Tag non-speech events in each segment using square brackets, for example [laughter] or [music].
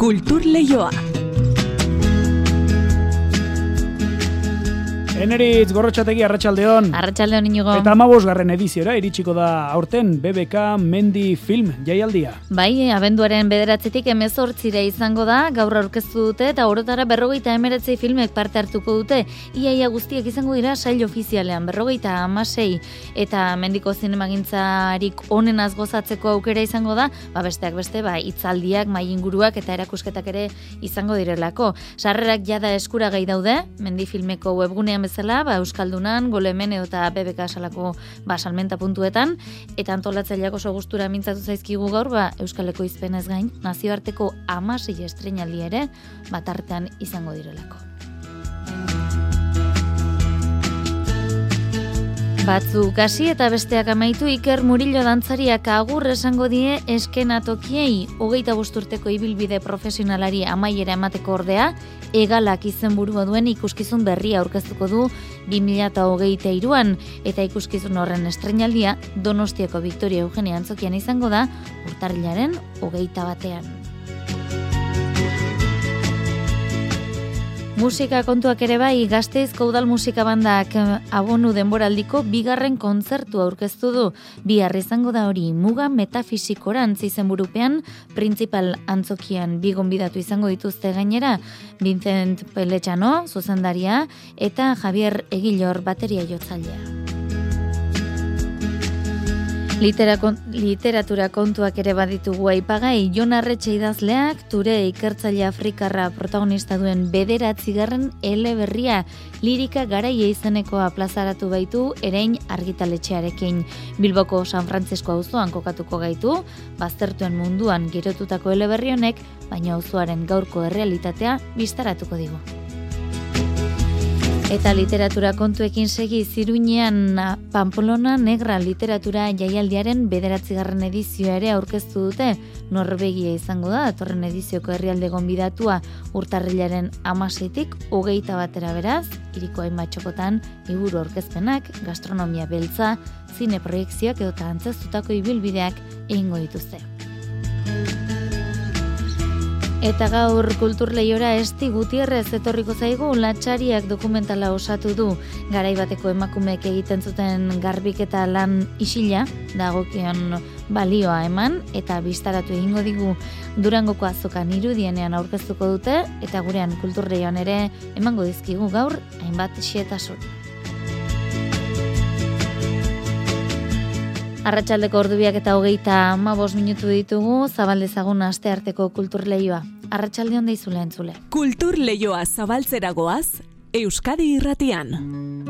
Kultur Leioa. Eneritz gorrotxategi arratsaldeon. Arratsaldeon inigo. Eta amabos garren ediziora iritsiko da aurten BBK Mendi Film jaialdia. Bai, abenduaren bederatzetik emezortzire izango da, gaur aurkeztu dute eta orotara berrogeita emeretzei filmek parte hartuko dute. Iaia guztiak izango dira sail ofizialean, berrogeita amasei eta mendiko zinemagintzarik onen gozatzeko aukera izango da, ba besteak beste, ba, itzaldiak, mai inguruak eta erakusketak ere izango direlako. Sarrerak jada eskura gai daude, mendi filmeko webgunean bezala, ba, Euskaldunan, golemen eta BBK salako ba, salmenta puntuetan, eta antolatzaileak oso gustura mintzatu zaizkigu gaur, ba, Euskaleko izpenez gain, nazioarteko amasei estrenaldi ere, bat artean izango direlako. Batzu kasi eta besteak amaitu Iker Murillo dantzariak agur esango die eskenatokiei hogeita bosturteko ibilbide profesionalari amaiera emateko ordea, egalak izen burua duen ikuskizun berria aurkeztuko du 2008 iruan, eta ikuskizun horren estrenaldia Donostiako Victoria Eugenia Antzokian izango da urtarrilaren hogeita batean. Musika kontuak ere bai, gazteizko udal musika bandak eh, abonu denboraldiko bigarren kontzertu aurkeztu du. Bi izango da hori muga metafisikoran zizen burupean, principal antzokian bigon bidatu izango dituzte gainera, Vincent Peletxano, zuzendaria, eta Javier Egilor bateria jotzaldea. literatura kontuak ere baditugu aipagai, Jon Arretxe idazleak, ture ikertzaile Afrikarra protagonista duen bederatzigarren ele berria, lirika garaia izenekoa plazaratu baitu, erein argitaletxearekin. Bilboko San Francisco auzoan kokatuko gaitu, baztertuen munduan girotutako ele honek, baina auzoaren gaurko errealitatea biztaratuko digu. Eta literatura kontuekin segi ziruinean Pamplona Negra literatura jaialdiaren bederatzigarren edizioa ere aurkeztu dute. Norbegia izango da, atorren edizioko herrialde gonbidatua urtarrilaren amaseitik, hogeita batera beraz, iriko hainbat txokotan, iburu orkezpenak, gastronomia beltza, zine proiekzioak edo antzaztutako ibilbideak egingo dituzte. Eta gaur kulturleiora esti Gutierrez etorriko zaigu latxariak dokumentala osatu du garai bateko emakumeek egiten zuten garbiketa lan isila dagokion balioa eman eta biztaratu egingo digu Durangoko azokan irudienean aurkeztuko dute eta gurean kulturleioan ere emango dizkigu gaur hainbat xietasun. Arratxaldeko ordubiak eta hogeita ma minutu ditugu, zabaldezagun aste arteko kultur lehioa. Arratxalde honda izule entzule. Kultur lehioa zabaltzeragoaz, Euskadi irratian.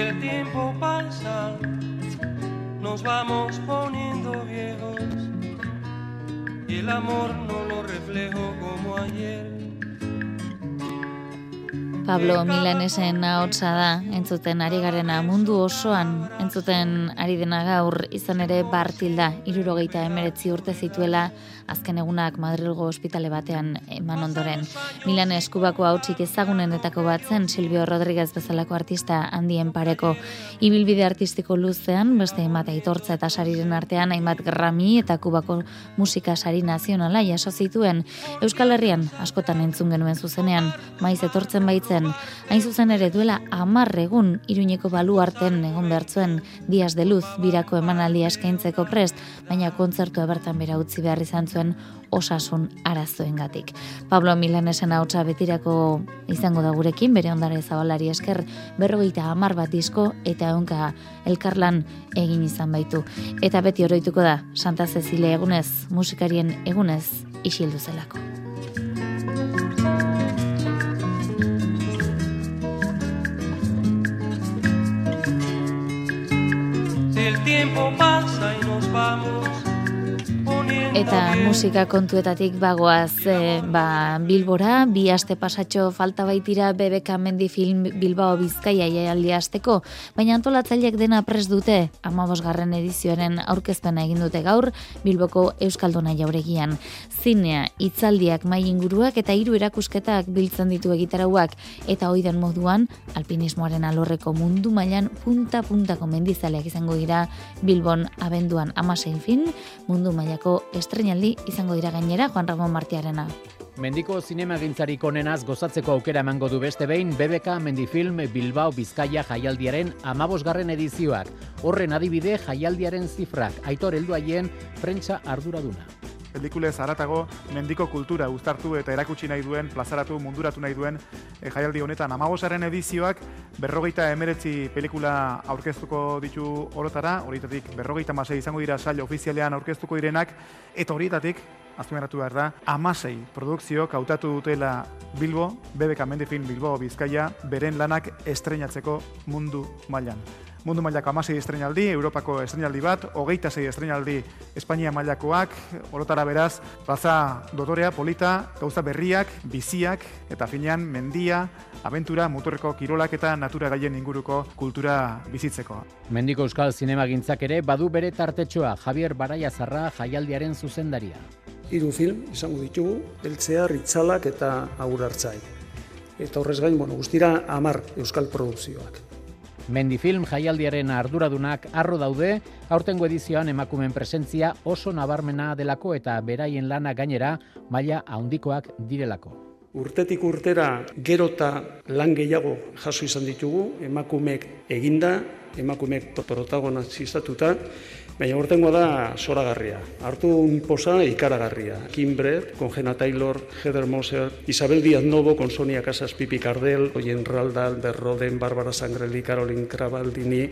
el tiempo pasa, nos vamos poniendo viejos y el amor no lo reflejo como ayer. Pablo Milanesen ahotsa da, entzuten ari garena mundu osoan entzuten ari dena gaur izan ere bartilda, irurogeita emeretzi urte zituela, azken egunak Madrilgo ospitale batean eman ondoren. Milan eskubako hautsik ezagunenetako bat zen Silvio Rodríguez bezalako artista handien pareko. Ibilbide artistiko luzean, beste hainbat aitortza eta sariren artean, hainbat Grammy eta kubako musika sari nazionala jaso zituen. Euskal Herrian, askotan entzun genuen zuzenean, maiz etortzen baitzen, hain zuzen ere duela amarregun iruñeko balu arten egon Diaz de Luz birako emanaldia eskaintzeko prest, baina kontzertu bertan bera utzi behar izan zuen osasun arazoengatik. Pablo Milanesen hautsa betirako izango da gurekin, bere ondare zabalari esker berrogeita hamar bat disko eta egunka elkarlan egin izan baitu. Eta beti oroituko da, Santa Cecilia egunez, musikarien egunez, isildu zelako. Tiempo pasa y nos vamos Eta musika kontuetatik bagoaz e, ba, Bilbora, bi aste pasatxo falta baitira BBK Mendi Film Bilbao Bizkaia jaialdi asteko, baina antolatzaileak dena pres dute, amabosgarren edizioaren aurkezpena egin dute gaur, Bilboko Euskalduna jauregian. Zinea, itzaldiak mai inguruak eta hiru erakusketak biltzen ditu egitarauak, eta oiden moduan, alpinismoaren alorreko mundu mailan punta-puntako mendizaleak izango dira Bilbon abenduan amasein fin, mundu mailako estrenaldi izango dira gainera Juan Ramon Martiarena. Mendiko zinema gintzarik onenaz gozatzeko aukera emango du beste behin BBK Mendifilm Bilbao Bizkaia jaialdiaren amabosgarren edizioak. Horren adibide jaialdiaren zifrak, aitor heldu haien prentsa arduraduna. Pelikules zaratago mendiko kultura uztartu eta erakutsi nahi duen, plazaratu, munduratu nahi duen e, jaialdi honetan. Amabosaren edizioak berrogeita emeretzi pelikula aurkeztuko ditu orotara, horietatik berrogeita masei izango dira sail ofizialean aurkeztuko direnak, eta horietatik, aztumeratu behar da, amasei produkzio kautatu dutela Bilbo, BBK Mendifin Bilbo Bizkaia, beren lanak estrenatzeko mundu mailan mundu mailako amasei estrenaldi, Europako estrenaldi bat, hogeita zei estrenaldi Espainia mailakoak, orotara beraz, plaza dotorea, polita, gauza berriak, biziak, eta finean mendia, abentura, motorreko kirolak eta natura gaien inguruko kultura bizitzeko. Mendiko Euskal Zinema gintzak ere, badu bere tartetxoa, Javier Baraia Zarra jaialdiaren zuzendaria. Hiru film izango ditugu, eltzea, ritzalak eta aurartzai. Eta horrez gain, bueno, guztira amar euskal produkzioak. Mendifilm jaialdiaren arduradunak arro daude, aurtengo edizioan emakumen presentzia oso nabarmena delako eta beraien lana gainera maila handikoak direlako. Urtetik urtera gerota lan gehiago jaso izan ditugu, emakumeek eginda, emakumeek protagonizatuta, Baina urtengo da soragarria. Hartu un posa ikaragarria. Kim Brett, con Jenna Taylor, Heather Moser, Isabel Díaz Novo, con Sonia Casas Pipi Cardel, Oyen Raldal, Berroden, Bárbara Sangreli, Caroline Crabaldini,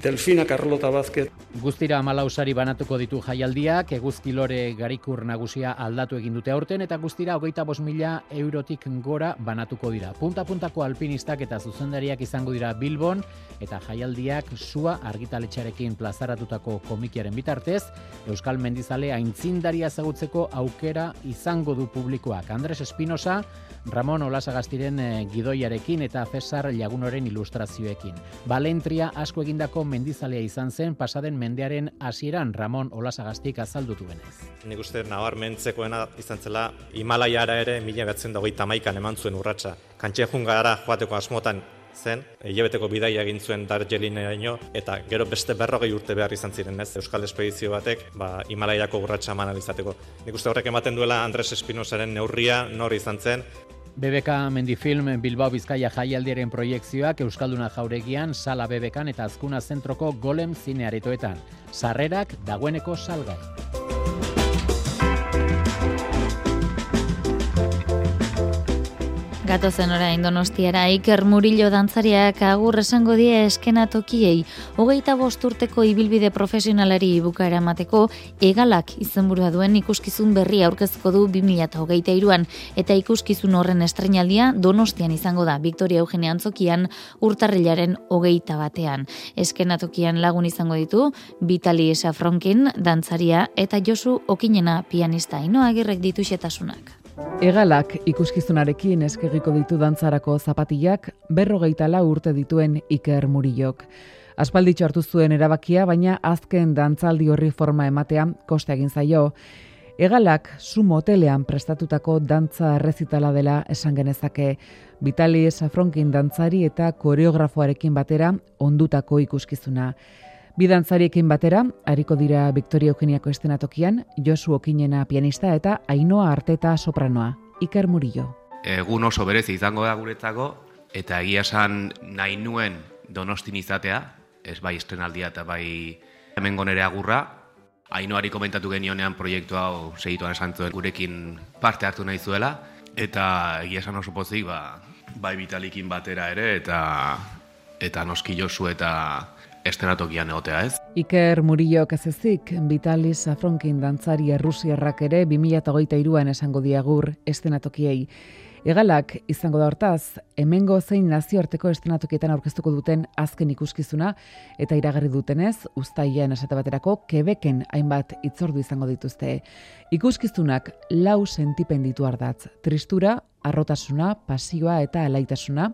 Delfina Carlota Bazket. Guztira amalausari banatuko ditu jaialdiak, eguzkilore garikur nagusia aldatu egin dute aurten, eta guztira hogeita bos mila eurotik gora banatuko dira. Punta-puntako alpinistak eta zuzendariak izango dira Bilbon, eta jaialdiak sua argitaletxarekin plazaratutako komikiaren bitartez, Euskal Mendizale aintzindaria zagutzeko aukera izango du publikoak. Andres Espinosa, Ramon Olasagastiren eh, gidoiarekin eta Cesar Lagunoren ilustrazioekin. Balentria asko egindako mendizalea izan zen pasaden mendearen hasieran Ramon Olasagastik azaldutu benez. Nik uste nabarmentzekoena izan zela Himalaiara ere mila betzen dagoita tamaikan eman zuen urratsa. Kantxe jungara joateko asmotan zen, hilabeteko bidaia egin zuen Darjeelingeraino eta gero beste berrogei urte behar izan ziren, ez? Euskal Espedizio batek, ba Himalaiako urratsa eman izateko. Nik uste horrek ematen duela Andres Espinosaren neurria nor izan zen, BBK Mendifilm Bilbao Bizkaia jaialdiaren proiektzioak Euskalduna jauregian, Sala BBKan eta Azkuna Zentroko Golem zinearetoetan. Sarrerak dagoeneko salgai. Gatozen orain donostiara Iker Murillo dantzariak agur esango die eskenatokiei. Hogeita bosturteko ibilbide profesionalari bukaera emateko egalak izenburua duen ikuskizun berri aurkezko du 2008an eta ikuskizun horren estrenaldia donostian izango da Victoria Eugenia Antzokian urtarrilaren hogeita batean. Eskenatokian lagun izango ditu Vitali Safronkin dantzaria eta Josu Okinena pianista inoa agirrek ditu xetasunak. Egalak ikuskizunarekin eskegiko ditu dantzarako zapatillak berrogeita la urte dituen Iker Murillok. Aspalditxo hartu zuen erabakia, baina azken dantzaldi horri forma ematea koste egin zaio. Egalak su motelean prestatutako dantza errezitala dela esan genezake. Vitali Safronkin dantzari eta koreografoarekin batera ondutako ikuskizuna. Bidantzariekin batera, hariko dira Victoria Eugeniako estenatokian, Josu Okinena pianista eta Ainoa Arteta sopranoa, Iker Murillo. Egun oso berezi izango da guretzako, eta egia esan nahi nuen donostin izatea, ez bai estrenaldia eta bai hemen gonere agurra, Ainoari komentatu genionean proiektu hau segituan esan zuen gurekin parte hartu nahi zuela, eta egia esan oso pozik, ba, bai bitalikin batera ere, eta eta noski josu eta estenatokian egotea ez. Iker Murillo kazezik, Vitalis Afronkin dantzari errusiarrak ere 2008an esango diagur estenatokiei. Egalak izango da hortaz, hemengo zein nazioarteko estrenatokietan aurkeztuko duten azken ikuskizuna eta iragarri dutenez, ustaian esate baterako kebeken hainbat itzordu izango dituzte. Ikuskizunak lau sentipen ditu ardatz, tristura, arrotasuna, pasioa eta alaitasuna,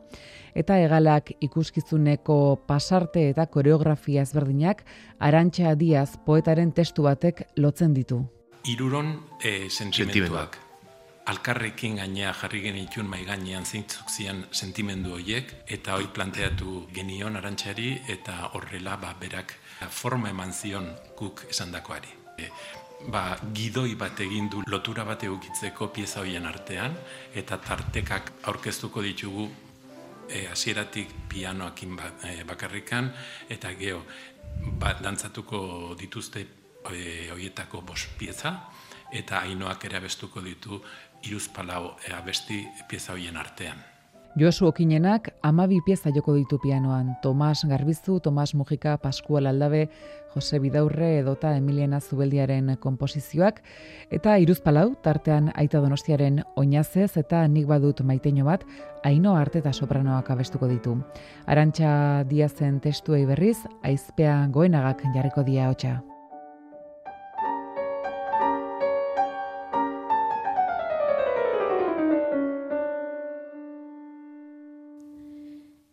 eta egalak ikuskizuneko pasarte eta koreografia ezberdinak, arantxa diaz poetaren testu batek lotzen ditu. Iruron e, sentimentuak alkarrekin gainea jarri genitun mai gainean zeintzuk zian sentimendu horiek eta hoi planteatu genion arantxari eta horrela ba, berak forma eman zion guk esandakoari. E, ba, gidoi bat egin du lotura bat egukitzeko pieza hoien artean eta tartekak aurkeztuko ditugu e, hasieratik pianoakin ba, e, bakarrikan eta geho ba, dantzatuko dituzte e, hoietako bost pieza eta hainoak ere abestuko ditu iruz palau e, abesti pieza hoien artean. Josu Okinenak amabi pieza joko ditu pianoan. Tomas Garbizu, Tomas Mujika, Pascual Aldabe, Jose Bidaurre edota Emiliana Zubeldiaren komposizioak, eta iruz palau, tartean aita donostiaren oinazez eta nik badut maiteño bat, haino arte eta sopranoak abestuko ditu. Arantxa diazen testuei berriz, aizpea goenagak jarriko dia hotxa.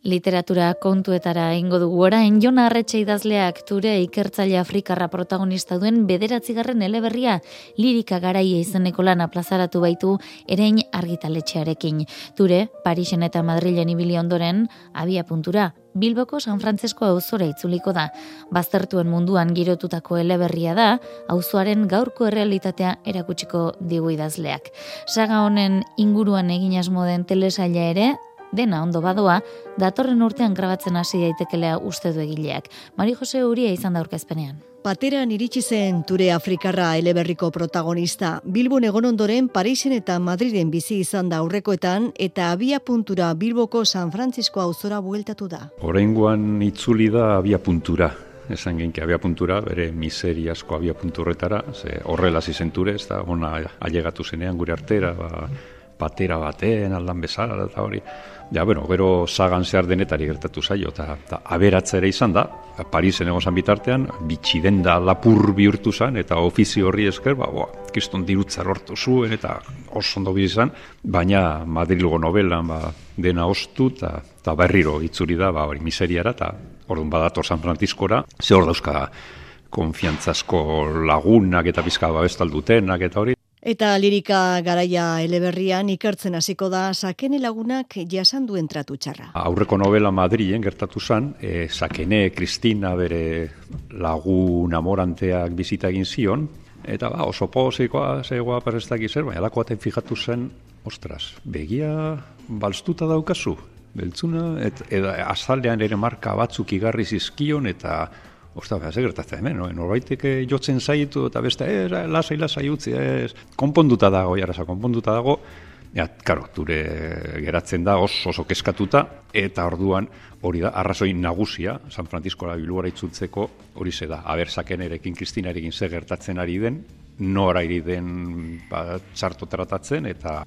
Literatura kontuetara ingo dugu orain Jon Arretxe idazleak ture ikertzaile Afrikarra protagonista duen bederatzigarren eleberria lirika garaia izeneko lana plazaratu baitu erein argitaletxearekin. Ture, Parisen eta Madrilen ibili ondoren, abia puntura, Bilboko San Frantzesko auzora itzuliko da. Baztertuen munduan girotutako eleberria da, auzoaren gaurko errealitatea erakutsiko digu idazleak. Saga honen inguruan egin asmo den telesaila ere, dena ondo badoa, datorren urtean grabatzen hasi daitekelea uste du egileak. Mari Jose Uria izan da aurkezpenean. Pateran iritsi zen Ture Afrikarra eleberriko protagonista. Bilbon egon ondoren Parisen eta Madriden bizi izan da aurrekoetan eta abia puntura Bilboko San Francisco auzora bueltatu da. Oraingoan itzuli da abia puntura. Esan genki abia puntura, bere miseri asko abia punturretara, ze horrela zizenture, ez da, ona ailegatu zenean gure artera, ba, patera baten, aldan bezala, eta hori. Ja, bueno, gero sagan zehar denetari gertatu zaio, eta, eta aberatza ere izan da, Parisen egon bitartean, bitxi den da lapur bihurtu zen, eta ofizio horri esker, ba, boa, kiston dirutza lortu zuen, eta oso ondo izan, baina Madrilgo novelan ba, dena ostu, eta, eta berriro itzuri da, ba, hori miseriara, eta orduan badator San Franciscora, ze hor dauzka konfiantzasko lagunak eta bizka babestaldutenak eta hori, Eta lirika garaia eleberrian ikertzen hasiko da sakene lagunak jasan duen tratu txarra. Aurreko novela Madrien gertatu zen, e, sakene Kristina bere lagun amoranteak bizita egin zion, eta ba, oso pozikoa, zegoa perrestak izer, baina lako baten fijatu zen, ostras, begia balstuta daukazu, beltzuna, et, eta azaldean ere marka batzuk igarri zizkion, eta Osta, ze gertatzen hemen, no? norbaitek eh, jotzen zaitu eta beste, eh, lasai, lasai utzi, ez, konponduta dago, jarrasa, konponduta dago, ja, karo, dure geratzen da oso, oso keskatuta, eta orduan hori da, arrazoi nagusia, San Francisco la biluara itzultzeko, hori ze da, abersaken erekin, Kristinarekin ze gertatzen ari den, nora iri den ba, txarto tratatzen, eta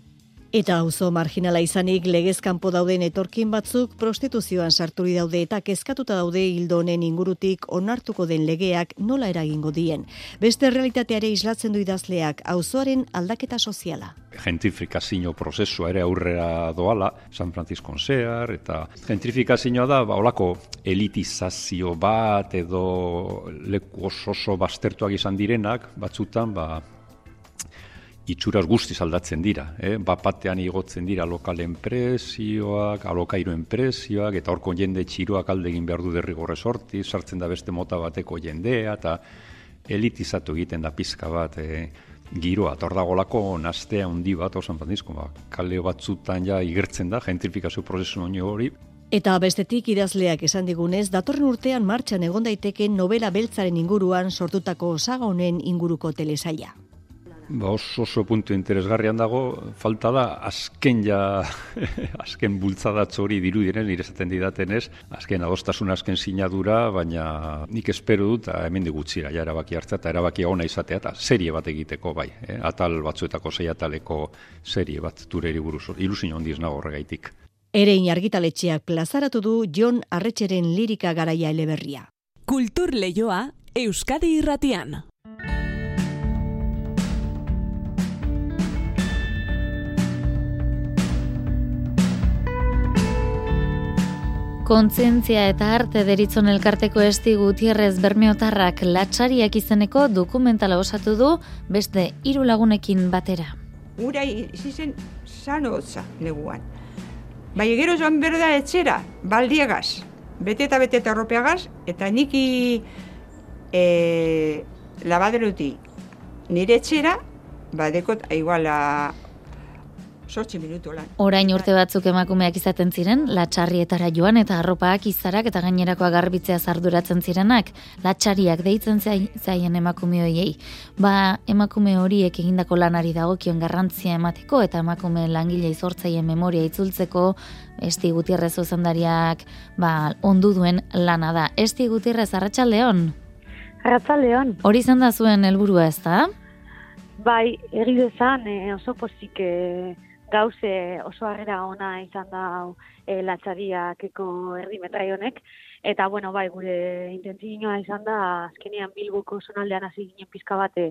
Eta auzo marginala izanik legezkanpo dauden etorkin batzuk prostituzioan sarturi daude eta kezkatuta daude hildo honen ingurutik onartuko den legeak nola eragingo dien. Beste realitateare islatzen du idazleak auzoaren aldaketa soziala. Gentrifikazio prozesua ere aurrera doala, San Francisco zehar, eta gentrifikazioa da, ba, olako elitizazio bat edo leku oso oso bastertuak izan direnak, batzutan, ba, itxuraz guztiz aldatzen dira. Eh? Bapatean igotzen dira lokalen prezioak, alokairoen prezioak, eta horko jende txiroak alde egin behar du derrigorrez horti, sartzen da beste mota bateko jendea, eta elitizatu egiten da pizka bat eh? giroa. Eta hor dagolako nastea handi bat, San Francisco, ba, kaleo batzutan ja igertzen da, gentrifikazio prozesu nio hori, Eta bestetik idazleak esan digunez, datorren urtean martxan egon daiteke novela beltzaren inguruan sortutako saga honen inguruko telesaila. Ba, oso, oso puntu interesgarrian dago, falta da, azken ja, [laughs] azken bultzadatz hori diru diren, nire zaten didaten ez, azken adostasun azken sinadura, baina nik espero dut, hemen digutxira, ja erabaki hartzea, eta erabaki ona izatea, eta serie bat egiteko, bai, eh? atal batzuetako zei ataleko serie bat tureri buruz, ilusin ondiz nago horregaitik. Erein argitaletxeak plazaratu du Jon Arretxeren lirika garaia eleberria. Kultur leioa Euskadi irratian. Kontzientzia eta arte deritzon elkarteko esti gutierrez bermeotarrak latxariak izeneko dokumentala osatu du beste hiru lagunekin batera. Ura izen sano hotza neguan. Bai gero joan berda etxera, baldiegaz, bete eta bete eta ropeagaz, eta niki e, labaderuti nire etxera, badekot, iguala sortzi minutu lan. Orain urte batzuk emakumeak izaten ziren, latxarrietara joan eta arropaak izarak eta gainerakoa garbitzea zarduratzen zirenak, latxariak deitzen zaien emakume horiei. Ba, emakume horiek egindako lanari dagokion garrantzia emateko eta emakume langile izortzaien memoria itzultzeko, Esti Gutierrez ozendariak ba, ondu duen lana da. Esti Gutierrez, Arratxaldeon? Arratxaldeon. Hori izan da zuen helburua ez da? Bai, egidezan eh, oso pozik eh, gauze oso harrera ona izan da e, latxariakeko erdimetrai honek, eta bueno, bai, gure intentzioa izan da, azkenean bilbuko zonaldean hasi ginen pizka bate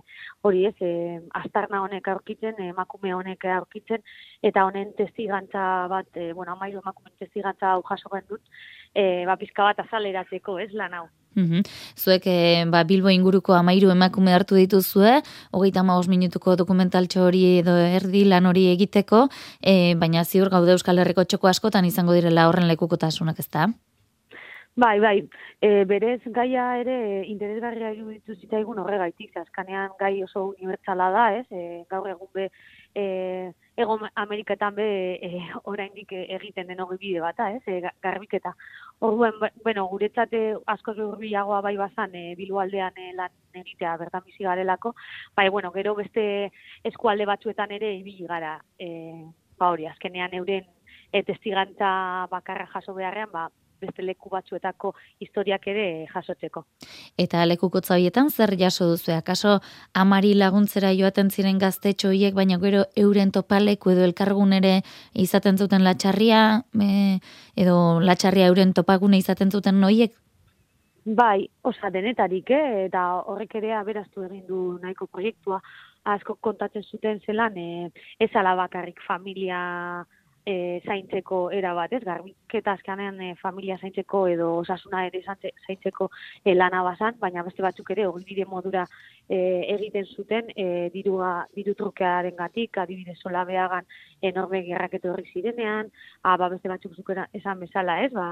hori ez, e, astarna honek aurkitzen, emakume honek aurkitzen, eta honen testigantza bat, e, bueno, amairu emakume testigantza hau jaso dut, e, ba, pizka bat azaleratzeko, ez lan hau. Mm Zuek e, ba, Bilbo inguruko amairu emakume hartu dituzue, hogeita maos minutuko dokumentaltxo hori edo erdi lan hori egiteko, e, baina ziur gaude Euskal Herriko txoko askotan izango direla horren lekukotasunak ez da? Bai, bai, e, berez gaia ere interesgarria ditu zitaigun horregaitik, azkanean gai oso unibertsala da, ez, e, gaur egun be, e, ego Ameriketan be e, oraindik egiten den hori bide bata, ez, e, garbiketa. Orduan, bueno, guretzate asko urbiagoa bai bazan e, bilualdean e, lan egitea bertan bizi garelako, bai, bueno, gero beste eskualde batzuetan ere ibili gara, e, ba hori, azkenean euren e, testigantza bakarra jaso beharrean, ba, beste leku batzuetako historiak ere jasotzeko. Eta lekukotza horietan zer jaso duzu? Akaso amari laguntzera joaten ziren gaztetxo hiek, baina gero euren topaleku edo elkargun ere izaten zuten latxarria, edo latxarria euren topagune izaten zuten noiek? Bai, osa denetarik, eh? eta horrek ere aberaztu egin du nahiko proiektua, asko kontatzen zuten zelan, eh, ez alabakarrik familia e, zaintzeko era bat, ez? Garbiketa azkenean e, familia zaintzeko edo osasuna ere zaintzeko e, lana bazan, baina beste batzuk ere hori bide modura e, egiten zuten e, dirua diru trukearen gatik, adibidez sola behagan enorme gerraketu horri zirenean, a, ba, beste batzuk zukera esan bezala, ez? Ba,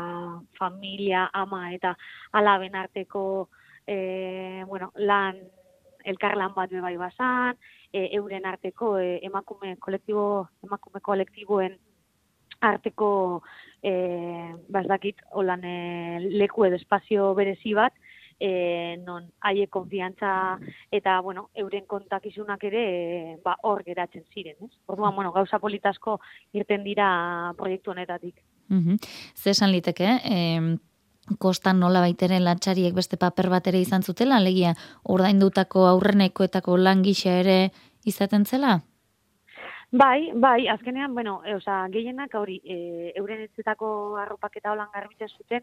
familia, ama eta alaben arteko e, bueno, lan elkarlan bat bai bazan, e, euren arteko e, emakume kolektibo emakume kolektiboen arteko e, bazdakit holan leku edo espazio berezi bat e, non haie konfiantza eta bueno, euren kontakizunak ere e, ba, hor geratzen ziren. Ez? Orduan, bueno, gauza politasko irten dira proiektu honetatik. Mm -hmm. Zesan liteke, e, kostan nola baiteren latxariek beste paper bat ere izan zutela, alegia ordaindutako aurrenekoetako langisa ere izaten zela? Bai, bai, azkenean, bueno, e, oza, gehienak hori, e, euren etzetako arropak eta holan garbitzen zuten,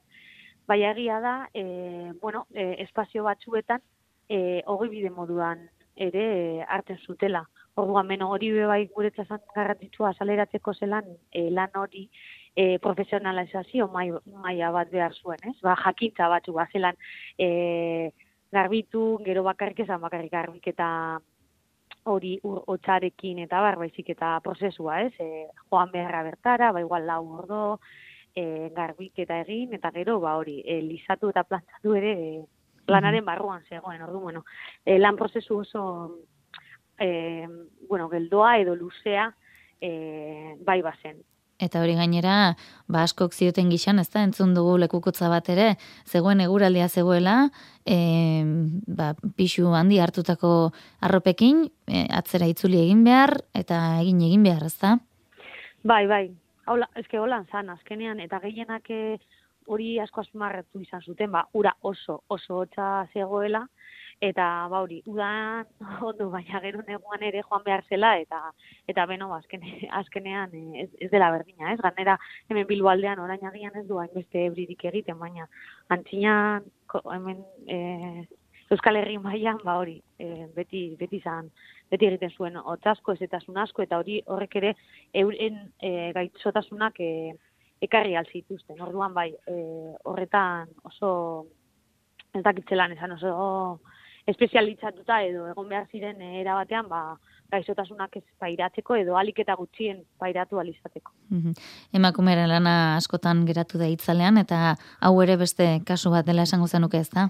bai egia da, e, bueno, e, espazio batzuetan, e, hori bide moduan ere e, hartzen zutela. Orduan, meno, hori bai guretza zan garrantzitsua saleratzeko zelan, e, lan hori e, profesionalizazio maila bat behar zuen, ez? Ba, jakintza batzu, ba, zelan e, garbitu, gero bakarrik ezan bakarrik garbik hori hotxarekin eta bar, baizik eta prozesua, ez? E, joan beharra bertara, ba igual lau ordo, e, garbik eta egin, eta gero, ba hori, e, lizatu eta plantzatu ere e, lanaren barruan zegoen, ordu, bueno, e, lan prozesu oso, e, bueno, geldoa edo luzea, e, bai bazen. Eta hori gainera, ba askok zioten gixan, ez da, entzun dugu lekukotza bat ere, zegoen eguraldia zegoela, e, ba, pixu handi hartutako arropekin, e, atzera itzuli egin behar, eta egin egin behar, ez da? Bai, bai, hola, eske holan zan, azkenean, eta gehienak eh, hori asko azmarretu izan zuten, ba, ura oso, oso hotza zegoela, eta ba hori, udan [laughs] ondo baina gero neguan ere joan behar zela eta eta beno azkene, azkenean eh, ez, ez dela berdina, ez? Ganera hemen Bilbo aldean orain agian ez du hainbeste ebririk egiten, baina antzinan hemen e, Euskal Herri mailan ba hori, e, beti beti izan beti egiten zuen hotzasko ezetasun asko eta hori horrek ere euren e, gaitzotasunak e, ekarri al zituzten. Orduan bai, e, horretan oso ez dakitzelan esan oso espezialitzatuta edo egon behar ziren eh, era batean ba gaixotasunak ez pairatzeko edo alik eta gutxien pairatu alizateko. Mm Emakumeren lana askotan geratu da hitzalean eta hau ere beste kasu bat dela esango zenuke ez da?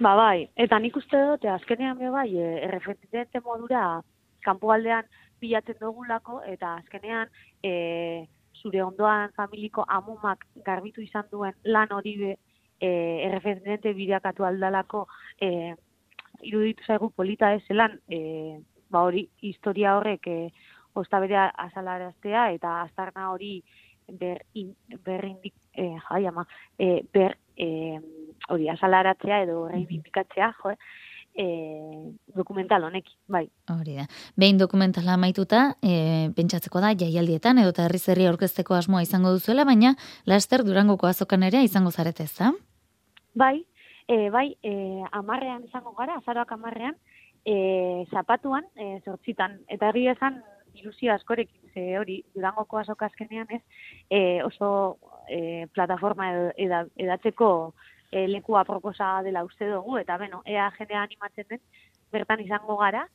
Ba bai, eta nik uste dut, azkenean be bai, e, erreferente modura kanpoaldean bilatzen dugulako eta azkenean e, zure ondoan familiko amumak garbitu izan duen lan hori be, e, erreferente bideakatu aldalako e, iruditu zaigu polita ez zelan, e, ba hori historia horrek e, ostabedea azalaraztea eta aztarna hori ber, in, ber indik, e, jai ama, e, ber e, hori azalaratzea edo reibindikatzea, jo, e, dokumental honek, bai. Hori da. Behin dokumentala amaituta, e, pentsatzeko da, jaialdietan, edo eta herri zerri aurkezteko asmoa izango duzuela, baina laster durangoko azokan ere izango zarete ez da? Bai, e, bai, e, amarrean izango gara, azaroak amarrean, e, zapatuan, e, zortzitan, eta herri esan ilusio askorekin, ze hori, durangoko azok azkenean ez, e, oso e, plataforma edatzeko e, lekua proposa dela uste dugu, eta beno, ea jendea animatzen den, bertan izango gara,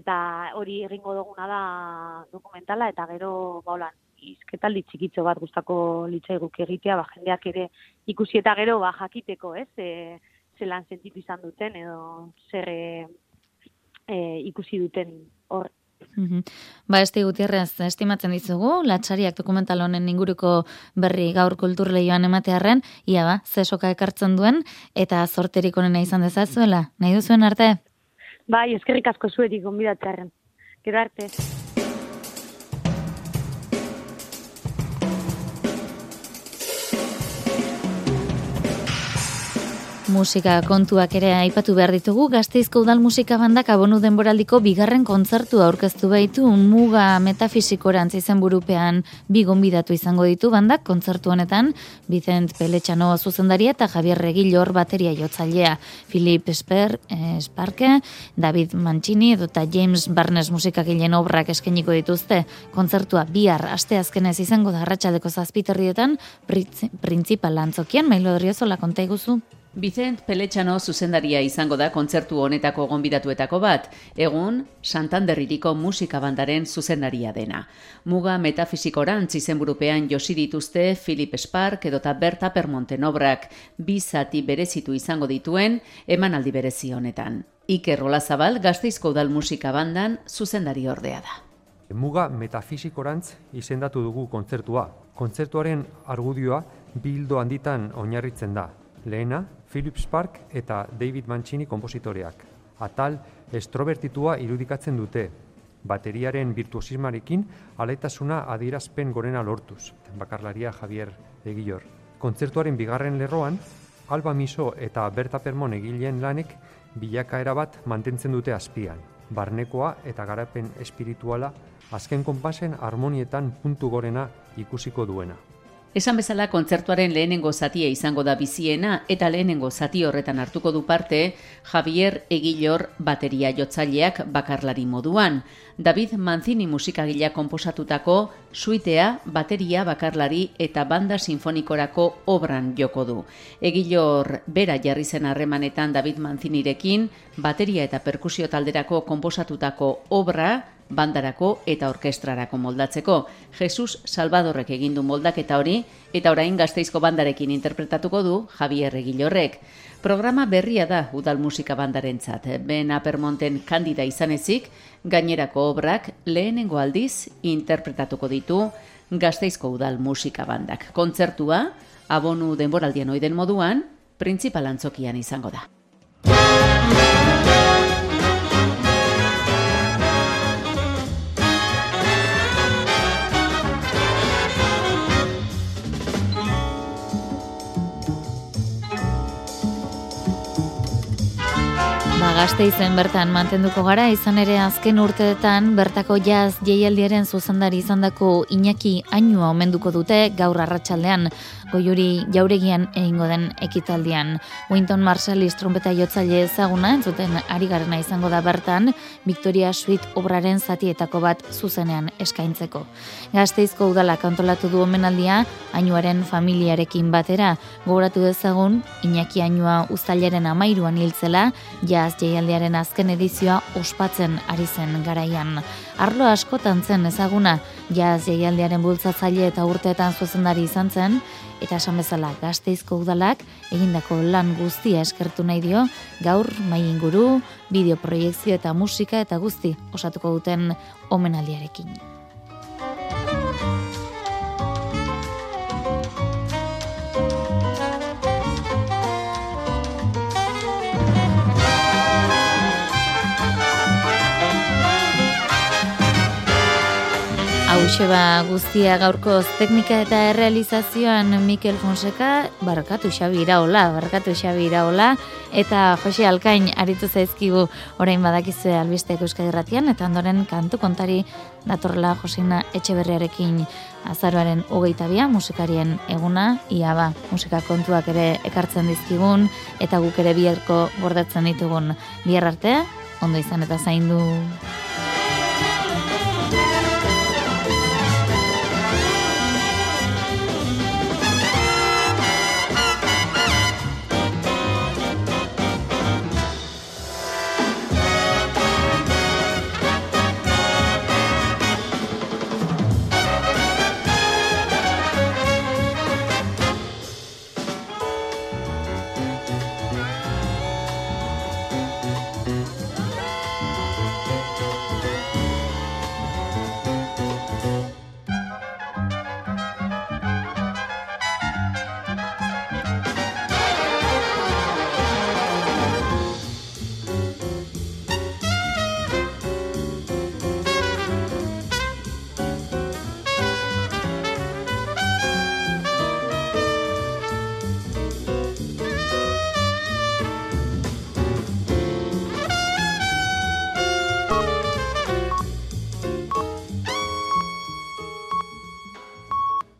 eta hori egingo duguna da dokumentala, eta gero, baulan, izketaldi txikitzo bat gustako litzaiguk egitea, ba, jendeak ere ikusi eta gero ba, jakiteko, ez, e, zelan sentitu izan duten, edo zer e, e ikusi duten hor. Mm Ba, esti gutierrez, estimatzen dizugu, latxariak dokumental honen inguruko berri gaur kulturleioan ematearren, ia ba, zesoka ekartzen duen, eta zorterik onena izan dezazuela, nahi duzuen arte? Bai, eskerrik asko zuetik onbidatzearen. Gero arte. Musika kontuak ere aipatu behar ditugu, gazteizko udal musika bandak abonu denboraldiko bigarren kontzertu aurkeztu baitu. Muga metafizikorantz izen burupean bigon bidatu izango ditu bandak kontzertu honetan, Vicent Peletxano zuzendaria eta Javier Regillor bateria jotzailea, Filip Esper, Esparke, David Mancini eta James Barnes musikagilen obrak eskeniko dituzte, kontzertua bihar asteazkenez izango da arratsaldeko zazpiterrietan, principal antzokian, mailo derriozola konta iguzu. Vicent Peletxano zuzendaria izango da kontzertu honetako gonbidatuetako bat, egun Santanderririko musika bandaren zuzendaria dena. Muga metafizikoran izenburupean josi dituzte Philip Spark edota Berta Permonten obrak, bizati berezitu izango dituen emanaldi berezi honetan. Iker Rolazabal gazteizko udal musika bandan zuzendari ordea da. Muga metafizikorantz izendatu dugu kontzertua. Kontzertuaren argudioa bildo handitan oinarritzen da. Lehena, Philip Spark eta David Mancini kompositoreak. Atal estrobertitua irudikatzen dute, bateriaren virtuosismarekin alaitasuna adierazpen gorena lortuz, bakarlaria Javier Egilor. Kontzertuaren bigarren lerroan, Alba Miso eta Berta Permon egileen lanek bilakaera bat mantentzen dute azpian. Barnekoa eta garapen espirituala azken konpasen harmonietan puntu gorena ikusiko duena. Esan bezala kontzertuaren lehenengo zatia izango da biziena eta lehenengo zati horretan hartuko du parte Javier Egilor bateria jotzaileak bakarlari moduan. David Manzini musikagila konposatutako suitea bateria bakarlari eta banda sinfonikorako obran joko du. Egilor bera jarri zen harremanetan David Manzinirekin bateria eta perkusio talderako konposatutako obra bandarako eta orkestrarako moldatzeko. Jesus Salvadorrek egin du moldaketa hori eta orain Gasteizko bandarekin interpretatuko du Javier Egilorrek. Programa berria da udal musika bandarentzat. Ben Apermonten kandida izanezik, gainerako obrak lehenengo aldiz interpretatuko ditu gazteizko udal musika bandak. Kontzertua, abonu denboraldien oiden moduan, printzipal antzokian izango da. Gazte izen bertan mantenduko gara, izan ere azken urteetan bertako jaz jeialdiaren zuzendari izandako Iñaki Ainua omenduko dute gaur arratsaldean goiuri jauregian egingo den ekitaldian. Winton Marsalis trompeta jotzaile ezaguna, entzuten ari garena izango da bertan, Victoria Suite obraren zatietako bat zuzenean eskaintzeko. Gazteizko udala kantolatu du omenaldia, ainuaren familiarekin batera, gogoratu dezagun, Iñaki Ainua uztailaren amairuan hiltzela, jaz jaialdiaren azken edizioa ospatzen ari zen garaian. Arlo askotan zen ezaguna, jaz jaialdiaren bultzatzaile eta urteetan zuzendari izan zen, eta esan bezala gazteizko udalak egindako lan guztia eskertu nahi dio gaur mai inguru, bideoproiektzio eta musika eta guzti osatuko duten omenaldiarekin. Hauxe ba guztia gaurko teknika eta errealizazioan Mikel Fonseca, barkatu Xabi Iraola, barkatu Xabi Iraola, eta Jose Alkain aritu zaizkigu orain badakizue albisteak euskadi ratian, eta ondoren kantu kontari datorla Josina Etxeberriarekin azaroaren hogeita bia, musikarien eguna, ia ba, musika kontuak ere ekartzen dizkigun, eta guk ere bierko gordetzen ditugun bihar arte, ondo izan eta zaindu.